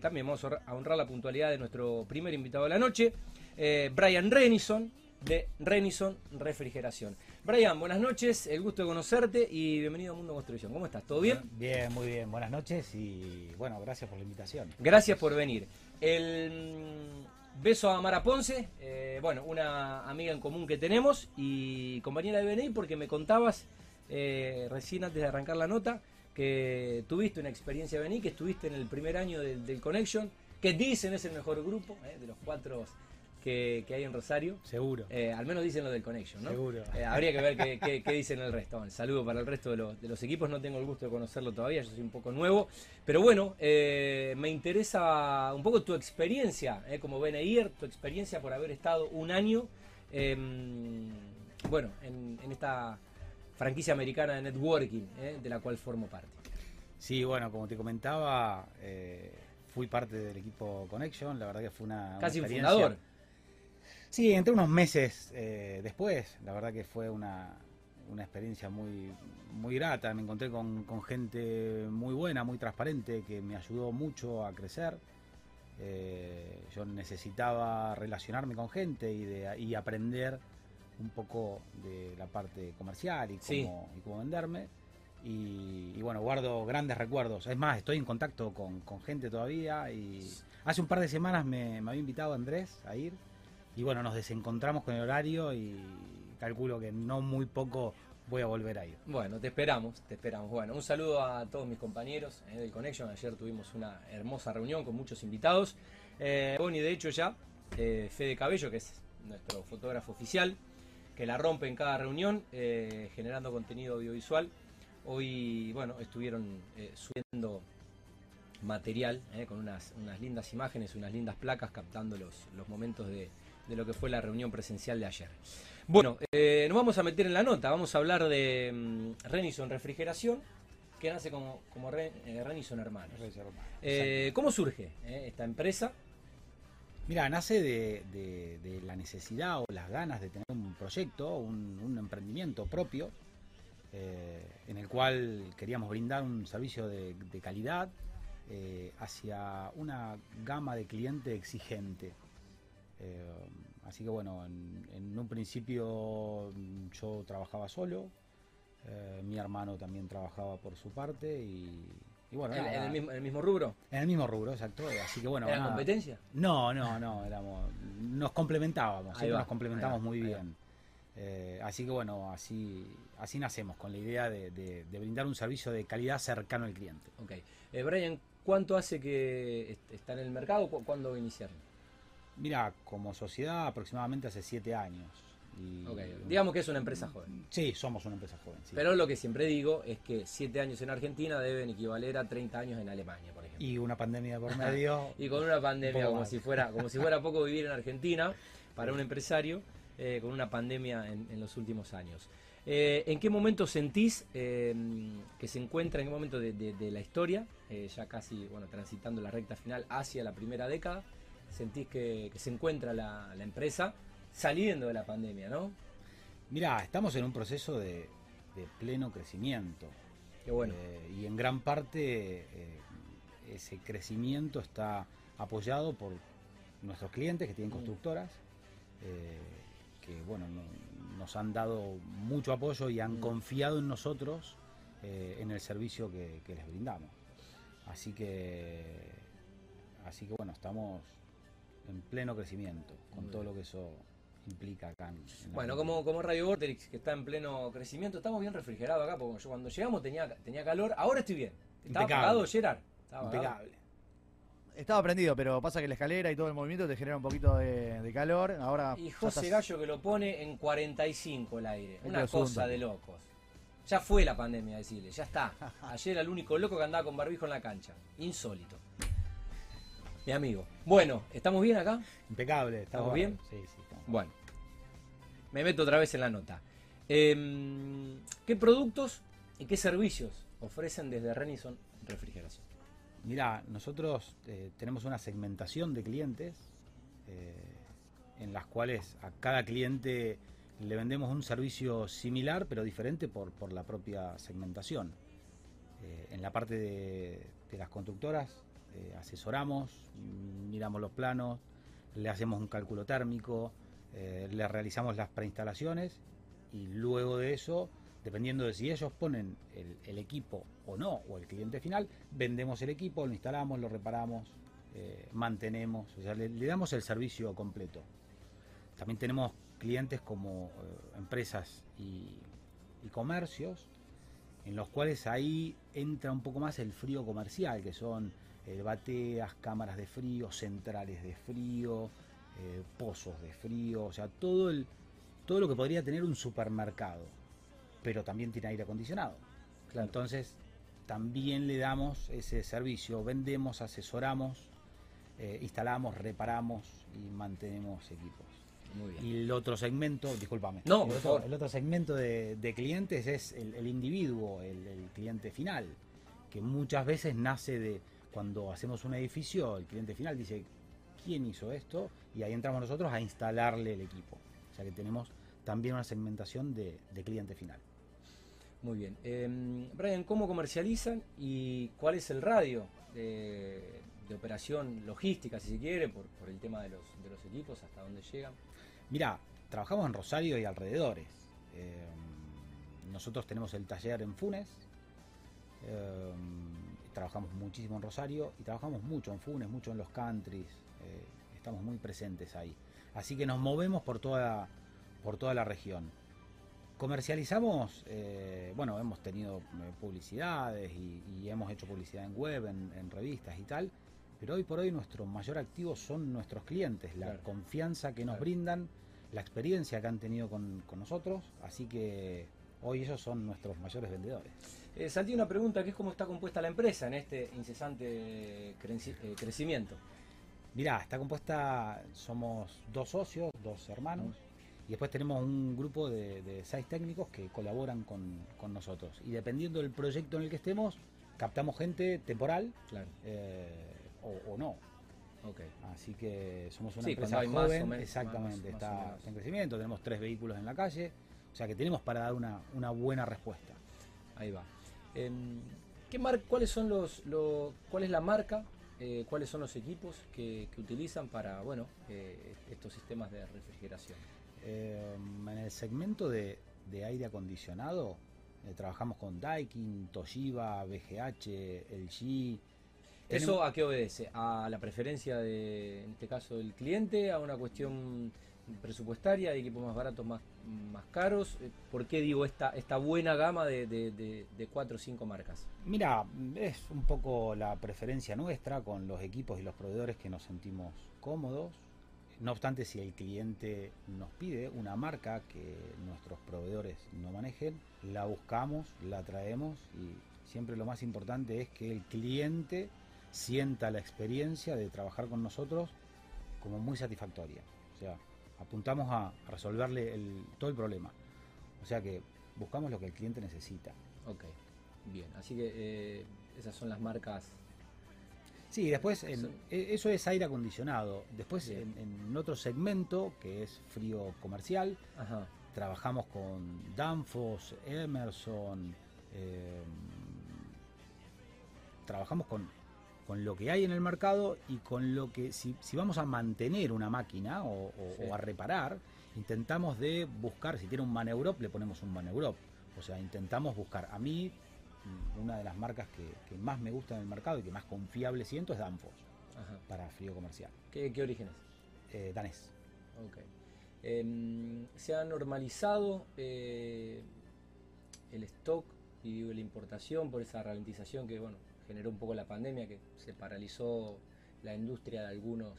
también vamos a honrar la puntualidad de nuestro primer invitado de la noche, eh, Brian Renison, de Renison Refrigeración. Brian, buenas noches, el gusto de conocerte y bienvenido a Mundo Construcción. ¿Cómo estás? ¿Todo bien? Bien, muy bien. Buenas noches y bueno, gracias por la invitación. Gracias por venir. El mm, beso a Mara Ponce, eh, bueno, una amiga en común que tenemos y compañera de BNI porque me contabas eh, recién antes de arrancar la nota que tuviste una experiencia BNI, que estuviste en el primer año del, Connection, que dicen es el mejor grupo eh, de los cuatro que, hay en Rosario. Seguro. Eh, al menos dicen lo del Connection, ¿no? Seguro. Eh, habría que ver qué, qué, dicen el resto. Un saludo para el resto de los, equipos. No tengo el gusto de conocerlo todavía, yo soy un poco nuevo. Pero bueno, eh, me interesa un poco tu experiencia como BNIer, tu experiencia por haber estado un año em, bueno, en, esta franquicia americana de networking, de la cual formo parte. Sí, bueno, como te comentaba, fui parte del equipo Connection. La verdad que fue una. Casi un fundador Sí, entre unos meses eh, después, la verdad que fue una, experiencia muy, muy grata. Me encontré con, gente muy buena, muy transparente, que me ayudó mucho a crecer. Eh, yo necesitaba relacionarme con gente y, de, y aprender un poco de la parte comercial y cómo, y cómo venderme. Y, bueno, guardo grandes recuerdos. Es más, estoy en contacto con, gente todavía y hace un par de semanas me, me había invitado Andrés a ir y bueno, nos desencontramos con el horario y calculo que no muy poco voy a volver a ir. Bueno, te esperamos, te esperamos. Bueno, un saludo a todos mis compañeros eh, del Connection. Ayer tuvimos una hermosa reunión con muchos invitados. Eh, y de hecho ya, eh, Fede Cabello, que es nuestro fotógrafo oficial, que la rompe en cada reunión, eh, generando contenido audiovisual. Hoy, bueno, estuvieron subiendo material con unas, unas lindas imágenes, unas lindas placas captando los, los momentos de, de lo que fue la reunión presencial de ayer. Bueno, eh, nos vamos a meter en la nota, vamos a hablar de mm, Renison Refrigeración, que nace como, como eh, Renison Hermanos. Eh, ¿Cómo surge esta empresa? Mira, nace de, la necesidad o las ganas de tener un proyecto, un, emprendimiento propio, en el cual queríamos brindar un servicio de, calidad hacia una gama de cliente exigente. Eh, así que bueno, en, un principio yo trabajaba solo, eh, mi hermano también trabajaba por su parte y, bueno. ¿En, el mismo, rubro? En el mismo rubro, exacto. Así que bueno. ¿Era competencia? No, no, no, éramos, nos complementábamos, nos complementamos muy bien. Eh, así que bueno, así, así nacemos, con la idea de, brindar un servicio de calidad cercano al cliente. Ok. Brian, ¿cuánto hace que está en el mercado? ¿Cuándo iniciaron? Mira, como sociedad aproximadamente hace siete años. Digamos que es una empresa joven. Sí, somos una empresa joven. Pero lo que siempre digo es que siete años en Argentina deben equivaler a 30 años en Alemania, por ejemplo. Y una pandemia por medio. y con una pandemia como si fuera como si fuera poco vivir en Argentina para un empresario eh, con una pandemia en, los últimos años. Eh, ¿En qué momento sentís eh, que se encuentra, en qué momento de, la historia, ya casi bueno transitando la recta final hacia la primera década, sentís que, se encuentra la, empresa saliendo de la pandemia, ¿no? Mirá, estamos en un proceso de, pleno crecimiento. Qué bueno. Eh, y en gran parte eh, ese crecimiento está apoyado por nuestros clientes que tienen mm. constructoras, eh, que bueno, nos han dado mucho apoyo y han mm. confiado en nosotros en el servicio que, que les brindamos. Así que, así que bueno, estamos en pleno crecimiento, con todo lo que eso implica acá. bueno, como, como Radio Vortex, que está en pleno crecimiento, estamos bien refrigerados acá, porque cuando llegamos tenía, tenía calor, ahora estoy bien. Estaba apagado, Gerard. Estaba Impecable. Estaba prendido, pero pasa que la escalera y todo el movimiento te genera un poquito de, calor. Ahora y José Gallo que lo pone en 45 el aire. Una cosa de locos. Ya fue la pandemia, decirle, ya está. Ayer era el único loco que andaba con barbijo en la cancha. Insólito mi amigo. Bueno, ¿estamos bien acá? Impecable. ¿Estamos bien? Sí, sí. Bueno, me meto otra vez en la nota. Em, ¿Qué productos y qué servicios ofrecen desde Renison Refrigeración? Mira, nosotros eh, tenemos una segmentación de clientes eh, en las cuales a cada cliente le vendemos un servicio similar pero diferente por, la propia segmentación. Eh, en la parte de las constructoras asesoramos, miramos los planos, le hacemos un cálculo térmico, eh, le realizamos las preinstalaciones y luego de eso, dependiendo de si ellos ponen el, equipo o no, o el cliente final, vendemos el equipo, lo instalamos, lo reparamos, eh, mantenemos, o sea, le, damos el servicio completo. También tenemos clientes como eh, empresas y, comercios, en los cuales ahí entra un poco más el frío comercial, que son bateas, cámaras de frío, centrales de frío, eh, pozos de frío, o sea, todo, el, todo lo que podría tener un supermercado, pero también tiene aire acondicionado. Claro. Entonces, también le damos ese servicio, vendemos, asesoramos, eh, instalamos, reparamos y mantenemos equipos. Muy bien. Y el otro segmento, discúlpame, No, el, otro, favor. el otro segmento de, de clientes es el, el individuo, el, el cliente final, que muchas veces nace de cuando hacemos un edificio, el cliente final dice, ¿quién hizo esto? Y ahí entramos nosotros a instalarle el equipo. O sea que tenemos también una segmentación de, de cliente final. Muy bien. Eh, Brian, ¿cómo comercializan y cuál es el radio de, de operación logística, si se quiere, por, por el tema de los, de los equipos, hasta dónde llegan? Mira, trabajamos en Rosario y alrededores. Eh, nosotros tenemos el taller en Funes. eh, trabajamos muchísimo en Rosario y trabajamos mucho en Funes, mucho en los countries. Eh, estamos muy presentes ahí. Así que nos movemos por toda, por toda la región. Comercializamos, eh, bueno, hemos tenido eh, publicidades y, y hemos hecho publicidad en web, en, en revistas y tal, pero hoy por hoy nuestro mayor activo son nuestros clientes, la Claro. confianza que nos Claro. brindan, la experiencia que han tenido con, con nosotros, así que hoy ellos son nuestros mayores vendedores. Eh, Santi, una pregunta que es cómo está compuesta la empresa en este incesante creci- eh, crecimiento. Mirá, está compuesta, somos dos socios, dos hermanos, y después tenemos un grupo de, de seis técnicos que colaboran con, con nosotros. Y dependiendo del proyecto en el que estemos, captamos gente temporal Claro. eh, o, o no. Ok. Así que somos una Sí, empresa más joven, menos, exactamente, más- más o está, en crecimiento, tenemos tres vehículos en la calle, o sea que tenemos para dar una, una buena respuesta. Ahí va. Em, ¿qué mar ¿Cuáles son los, lo- cuál es la marca? Eh, ¿Cuáles son los equipos que, que utilizan para, bueno, eh, estos sistemas de refrigeración? Eh, en el segmento de, de aire acondicionado eh, trabajamos con Daikin, Toshiba, BGH, LG. ¿Eso a qué obedece? ¿A la preferencia de, en este caso, del cliente? ¿A una cuestión presupuestaria? ¿Hay equipos más baratos, más, más caros? Eh, ¿Por qué digo esta, esta buena gama de, de, de- de cuatro o cinco marcas? Mira, es un poco la preferencia nuestra con los equipos y los proveedores que nos sentimos cómodos. No obstante, si el cliente nos pide una marca que nuestros proveedores no manejen, la buscamos, la traemos y siempre lo más importante es que el cliente sienta la experiencia de trabajar con nosotros como muy satisfactoria. O sea, apuntamos a, resolverle el- todo el problema. O sea que buscamos lo que el cliente necesita. Ok, bien. Así que eh, esas son las marcas. Sí, después en- Son- e- eso es aire acondicionado. Después en, otro segmento que es frío comercial, Ajá. trabajamos con Danfoss, Emerson, eh, trabajamos con, con lo que hay en el mercado y con lo que si, si vamos a mantener una máquina o, o- Sí. o a reparar, intentamos de buscar, si tiene un Maneurop, le ponemos un Maneurop. O sea, intentamos buscar. A mí, mm, una de las marcas que, que más me gusta en el mercado y que más confiable siento es Danfoss Ajá. para frío comercial. ¿Qué, qué origen es? Eh, danés. Ok. Em, ¿Se ha normalizado eh, el stock y digo, la importación por esa ralentización que bueno generó un poco la pandemia que se paralizó la industria de algunos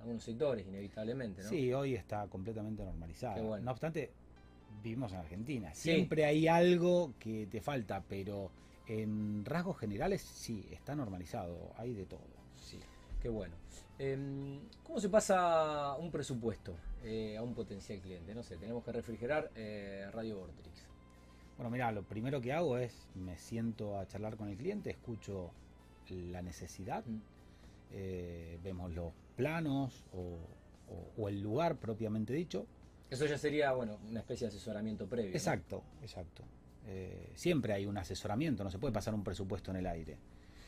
algunos sectores inevitablemente, ¿no? Sí, hoy está completamente normalizada. Bueno. No obstante, vivimos en Argentina. Sí. Siempre hay algo que te falta, pero en rasgos generales sí, está normalizado. Hay de todo. Sí, qué bueno. Em, ¿Cómo se pasa un presupuesto eh, a un potencial cliente? No sé, tenemos que refrigerar eh, Radio Vortrix. Bueno, mira, lo primero que hago es me siento a charlar con el cliente, escucho la necesidad, Mm. eh, vemos los planos o, o- o el lugar propiamente dicho. Eso ya sería, bueno, una especie de asesoramiento previo. ¿no? Exacto, exacto. Eh, siempre hay un asesoramiento, no se puede pasar un presupuesto en el aire.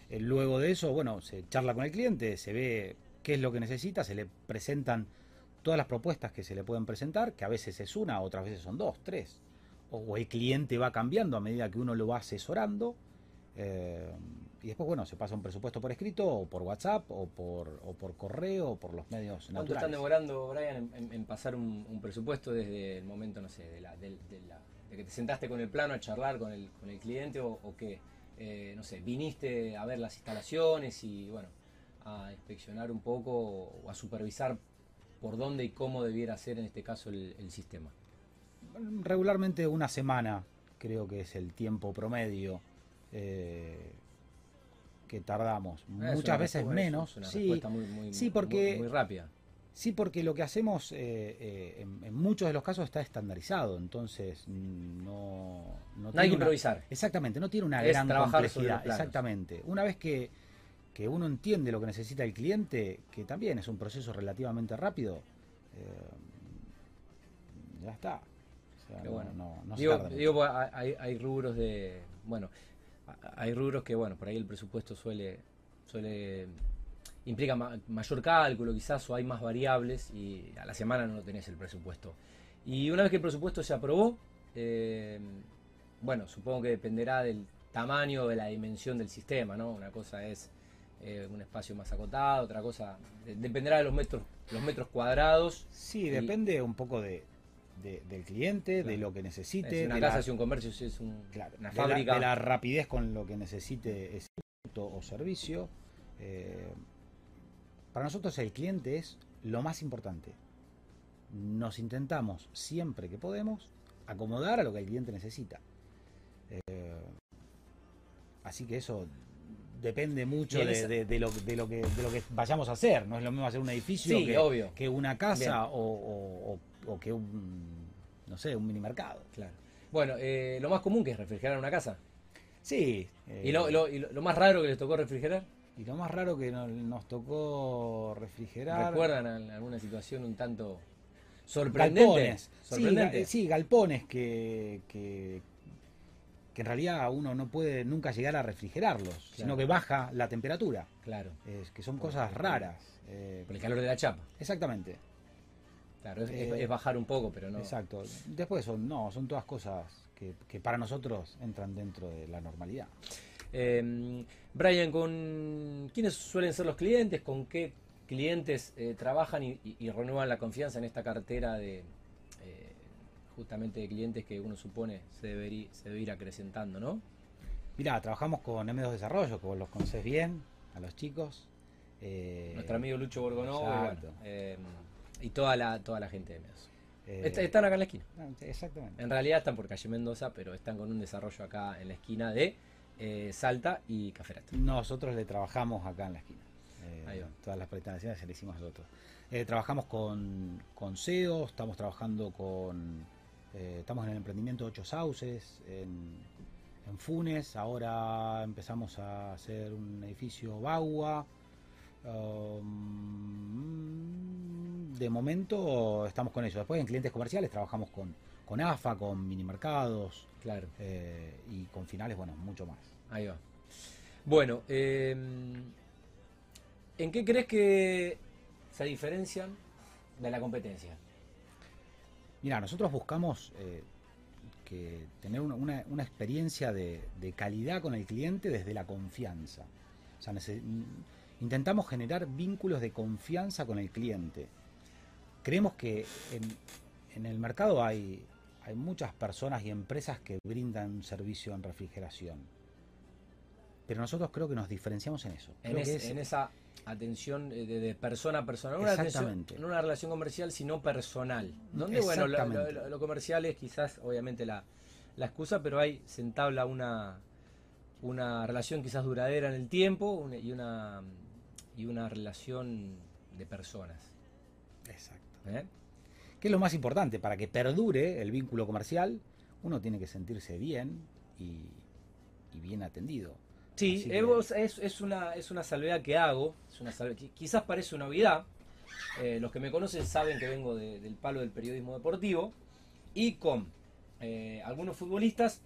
Eh, luego de eso, bueno, se charla con el cliente, se ve qué es lo que necesita, se le presentan todas las propuestas que se le pueden presentar, que a veces es una, otras veces son dos, tres. O el cliente va cambiando a medida que uno lo va asesorando. Eh, y después, bueno, se pasa un presupuesto por escrito, o por WhatsApp, o por, o por correo, o por los medios ¿Cuánto naturales. están demorando, Brian, en, pasar un, un presupuesto desde el momento, no sé, de, la, del- de la- de que te sentaste con el plano a charlar con el, con el cliente o, o que, eh, no sé, viniste a ver las instalaciones y, bueno, a inspeccionar un poco o a supervisar por dónde y cómo debiera ser en este caso el, el sistema? Regularmente una semana creo que es el tiempo promedio eh, que tardamos. Es Muchas veces respuesta- menos. Es una sí, respuesta muy, muy- sí, porque- muy- muy rápida. sí, porque lo que hacemos eh, eh, en, en muchos de los casos está estandarizado, entonces mm, no, no No hay que una- improvisar. Exactamente, no tiene una Es gran complejidad. Exactamente. Una vez que, que uno entiende lo que necesita el cliente, que también es un proceso relativamente rápido, ya está. Sea, no, bueno. no- no digo, digo, hay, hay rubros de. Bueno, hay rubros que, bueno, por ahí el presupuesto suele. suele implica ma- mayor cálculo, quizás, o hay más variables, y a la semana no tenés el presupuesto. Y una vez que el presupuesto se aprobó, eh, bueno, supongo que dependerá del tamaño, de la dimensión del sistema, ¿no? Una cosa es eh, un espacio más acotado, otra cosa. de- dependerá de los metros, los metros cuadrados. Sí, y- depende un poco de, de- del cliente, de lo que necesite, Si una de, casa, la, si un comercio, es un- claro, una de la- fábrica. de la rapidez con lo que necesite ese producto o servicio. Eh, para nosotros el cliente es lo más importante. Nos intentamos siempre que podemos acomodar a lo que el cliente necesita. Eh, así que eso depende mucho de, esa- de- de lo, de, lo que, de lo que vayamos a hacer. No es lo mismo hacer un edificio Sí, que, obvio. que una casa Bien. o, o- o- o que un, no sé, un mini mercado. Claro. Bueno, eh, lo más común que es refrigerar una casa. Sí. ¿Y, eh, lo, lo- y lo- lo más raro que les tocó refrigerar? y lo más raro que no- nos tocó refrigerar. ¿Recuerdan al- alguna situación un tanto sorprendente? Galpones. Sorprendente. sí, galpones que, que, que en realidad uno no puede nunca llegar a refrigerarlos, sino que baja la temperatura. Claro, Es que son cosas raras. eh, por el calor de la chapa. exactamente, Claro, es, Eh, es- bajar un poco, pero no. exacto. Después son, no, son todas cosas que, que para nosotros entran dentro de la normalidad. Eh, Brian, ¿con quiénes suelen ser los clientes? ¿Con qué clientes eh, trabajan y, y- y renuevan la confianza en esta cartera de eh, justamente de clientes que uno supone se, debería, se debe ir acrecentando, ¿no? Mirá, trabajamos con M2 Desarrollo, que vos los conocés bien, a los chicos. Nuestro amigo Lucho Borgonovo y, bueno, eh, y toda la, toda la gente de Medos. eh, Est- Están acá en la esquina. no, exactamente. En realidad están por calle Mendoza, pero están con un desarrollo acá en la esquina de eh, Salta y Caferata. Nosotros le trabajamos acá en la esquina. Eh, Ahí va. todas las prestaciones se le hicimos nosotros. Trabajamos con, con SEO, estamos trabajando con. estamos en el emprendimiento Ocho Sauces, en, en Funes. Ahora empezamos a hacer un edificio Bagua. Um, de momento estamos con eso. Después en clientes comerciales trabajamos con, con AFA, con minimercados Claro, eh, y con finales, bueno, mucho más. ahí va. Bueno, eh, ¿en qué crees que se diferencian de la competencia? Mira, nosotros buscamos eh, que tener una, una- una experiencia de, de calidad con el cliente desde la confianza. O sea, intentamos generar vínculos de confianza con el cliente. Creemos que en, en el mercado hay, hay muchas personas y empresas que brindan un servicio en refrigeración. Pero nosotros creo que nos diferenciamos en eso. En, Creo es- que es- en esa atención eh, de, de persona a persona, no una, atención, no una relación comercial, sino personal. Donde, bueno, lo, Exactamente. lo- lo comercial es quizás, obviamente, la, la excusa, pero ahí se entabla una, una relación quizás duradera en el tiempo una- y, una, y una relación de personas. Exacto. ¿Eh? ¿Qué es lo más importante? Para que perdure el vínculo comercial, uno tiene que sentirse bien y, y bien atendido. Sí, eh, que- es, es una, es una salvedad que hago. Es una quizás parece una novedad. Eh, los que me conocen saben que vengo de- del palo del periodismo deportivo. Y con eh, algunos futbolistas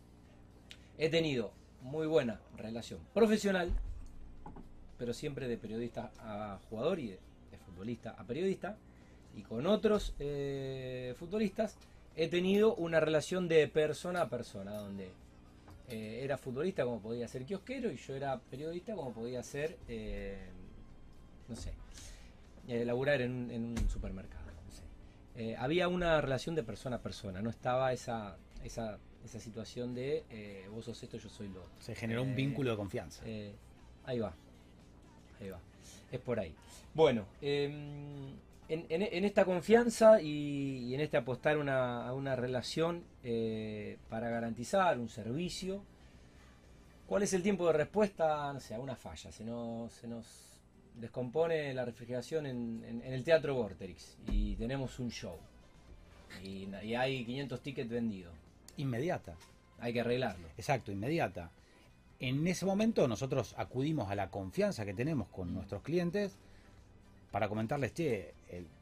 he tenido muy buena relación profesional pero siempre de periodista a jugador y de, de futbolista a periodista. Y con otros eh, futbolistas he tenido una relación de persona a persona, donde eh, era futbolista como podía ser kiosquero y yo era periodista como podía ser, eh, no sé, laburar en, un- en un supermercado. no sé. Había una relación de persona a persona, no estaba esa, esa, esa situación de vos sos esto, yo soy lo otro. Se generó un vínculo de confianza. ahí va. Ahí va. Es por ahí. Bueno, em, en, en- en esta confianza y, y en este apostar una- a una relación eh, para garantizar un servicio, ¿cuál es el tiempo de respuesta no sé, a una falla? Se nos, se nos descompone la refrigeración en, el Teatro Vorterix y tenemos un show. Y, y hay 500 tickets vendidos. Inmediata. Hay que arreglarlo. Exacto, inmediata. En ese momento nosotros acudimos a la confianza que tenemos con nuestros clientes para comentarles, che,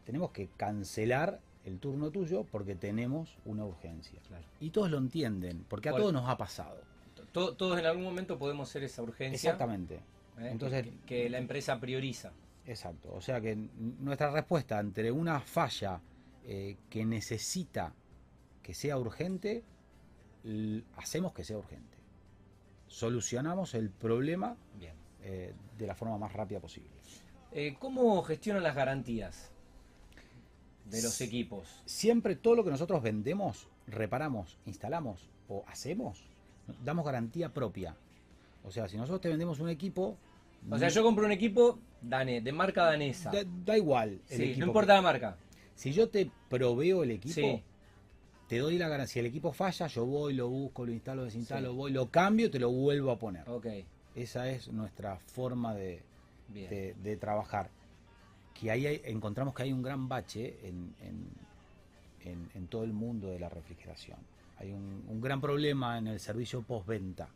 tenemos que cancelar el turno tuyo porque tenemos una urgencia. Claro. Y todos lo entienden, porque a todos nos ha pasado. To- Todos en algún momento podemos ser esa urgencia. Exactamente. ¿eh? Entonces- que, que la empresa prioriza. Exacto. O sea que nuestra respuesta ante una falla eh, que necesita que sea urgente, hacemos que sea urgente. Solucionamos el problema Bien. eh, de la forma más rápida posible. ¿Cómo gestionan las garantías de los equipos? Siempre todo lo que nosotros vendemos, reparamos, instalamos o hacemos, damos garantía propia. O sea, si nosotros te vendemos un equipo, O sea, yo compro un equipo de marca danesa. da, da igual el Sí, equipo. no que- importa la marca. Si yo te proveo el equipo, Sí. te doy la garantía. Si el equipo falla, yo voy, lo busco, lo instalo, desinstalo, Sí. voy, lo cambio, te lo vuelvo a poner. Ok, Esa es nuestra forma de- de trabajar. Que ahí hay- encontramos que hay un gran bache en, en- en- en todo el mundo de la refrigeración. Hay un, un gran problema en el servicio postventa.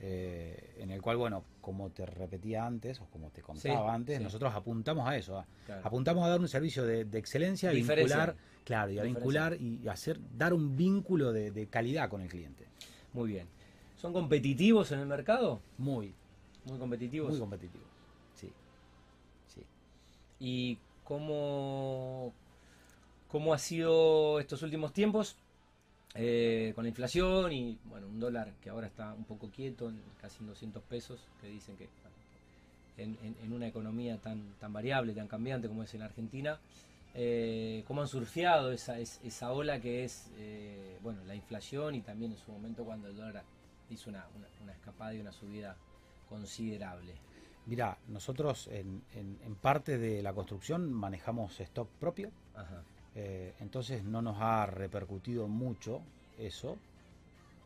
Eh, en el cual, bueno, como te repetía antes, o como te contaba Sí, antes, sí. nosotros apuntamos a eso, a- Claro. apuntamos a dar un servicio de, de excelencia, a Diferencia. vincular, claro, y a Diferencia. vincular y hacer, dar un vínculo de, de calidad con el cliente. Muy bien. ¿Son competitivos en el mercado? Muy, Muy competitivos. muy competitivo. ¿Y cómo, cómo ha sido estos últimos tiempos eh, con la inflación y bueno un dólar que ahora está un poco quieto, en casi en 200 pesos, que dicen que en, en- una economía tan, tan variable, tan cambiante como es en Argentina, eh, cómo han surfeado esa, es- esa ola que es eh, bueno la inflación y también en su momento cuando el dólar hizo una- una escapada y una subida considerable. Mirá, nosotros en, en- en parte de la construcción manejamos stock propio, Ajá. eh, entonces no nos ha repercutido mucho eso.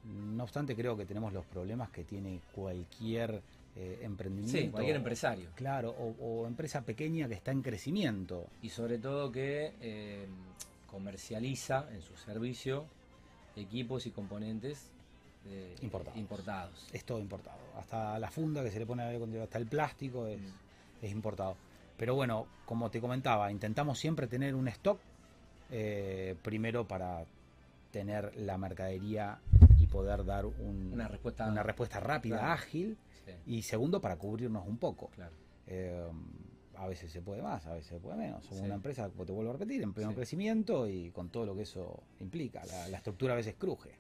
No obstante, creo que tenemos los problemas que tiene cualquier eh, emprendimiento. Sí, cualquier empresario. Claro, o, o empresa pequeña que está en crecimiento. y sobre todo que eh, comercializa en su servicio equipos y componentes eh, Importados. importados. Es todo importado. Hasta la funda que se le pone al aire acondicionado, hasta el plástico es, Mm. es importado. Pero bueno, como te comentaba, intentamos siempre tener un stock eh, primero para tener la mercadería y poder dar un- Una respuesta- una respuesta rápida, Claro. ágil. Sí, Y segundo, para cubrirnos un poco. claro. Eh, a veces se puede más, a veces se puede menos. Somos Sí. una empresa, te vuelvo a repetir, en pleno Sí. crecimiento y con todo lo que eso implica. La, la estructura a veces cruje.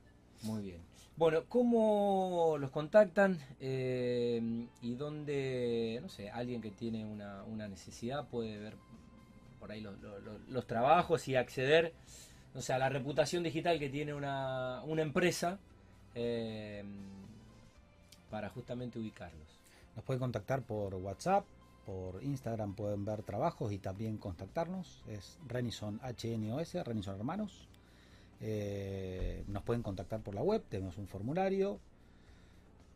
Muy bien. Bueno, ¿cómo los contactan? Eh, y dónde, no sé, alguien que tiene una, una necesidad puede ver por ahí los, trabajos y acceder, no sé, a la reputación digital que tiene una, una empresa eh, para justamente ubicarlos. Nos pueden contactar por WhatsApp, por Instagram pueden ver trabajos y también contactarnos. Es Renison HNOS, Renison Hermanos. Eh, nos pueden contactar por la web, tenemos un formulario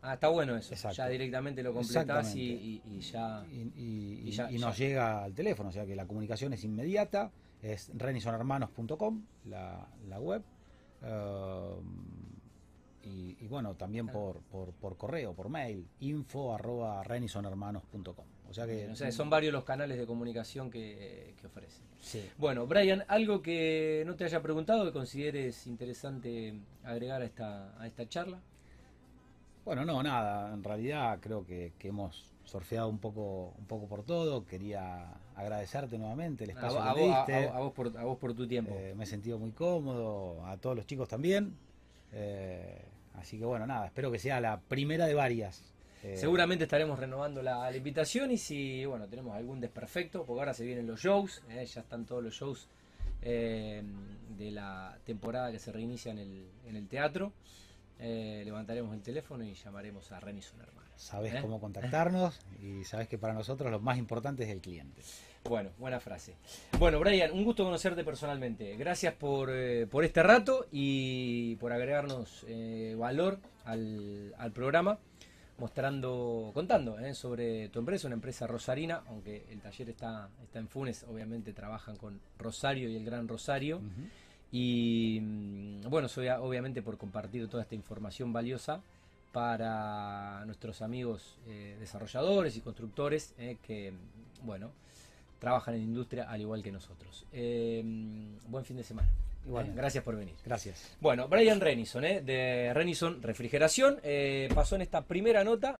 Ah, está bueno eso. Exacto. Ya directamente lo completás y, Exactamente. y- y ya. y, ya- nos ya. llega al teléfono, o sea que la comunicación es inmediata. Es renisonhermanos.com, la, la web. Eh, y, bueno, también por, por, por correo, por mail, info arroba renisonhermanos.com. O sea que O sea, son varios los canales de comunicación que, que ofrecen. sí. Bueno, Brian, algo que no te haya preguntado que consideres interesante agregar a esta, a esta charla. Bueno, no, nada. En realidad creo que, que hemos surfeado un poco, un poco por todo. Quería agradecerte nuevamente el espacio a que a- diste. a vos por, a vos por tu tiempo. Eh, me he sentido muy cómodo, a todos los chicos también. Eh, así que bueno, nada, espero que sea la primera de varias. Eh, Seguramente estaremos renovando la, la invitación y si bueno tenemos algún desperfecto, porque ahora se vienen los shows, eh, ya están todos los shows eh, de la temporada que se reinicia en el, en el teatro. Levantaremos el teléfono y llamaremos a Renison Hermanos. Sabes ¿eh? cómo contactarnos y sabes que para nosotros lo más importante es el cliente. Bueno, buena frase. Bueno, Brian, un gusto conocerte personalmente. Gracias por, por este rato y por agregarnos valor al, al programa, mostrando, contando eh, sobre tu empresa, una empresa rosarina, aunque el taller está, está en Funes, obviamente trabajan con Rosario y el Gran Rosario. Y mm, bueno, soy obviamente por compartir toda esta información valiosa para nuestros amigos eh, desarrolladores y constructores eh, que, bueno, trabajan en industria al igual que nosotros. Mm, buen fin de semana. Igualmente. Eh, gracias por venir. Gracias. Bueno, Brian Renison, eh, de Renison Refrigeración, eh, pasó en esta primera nota.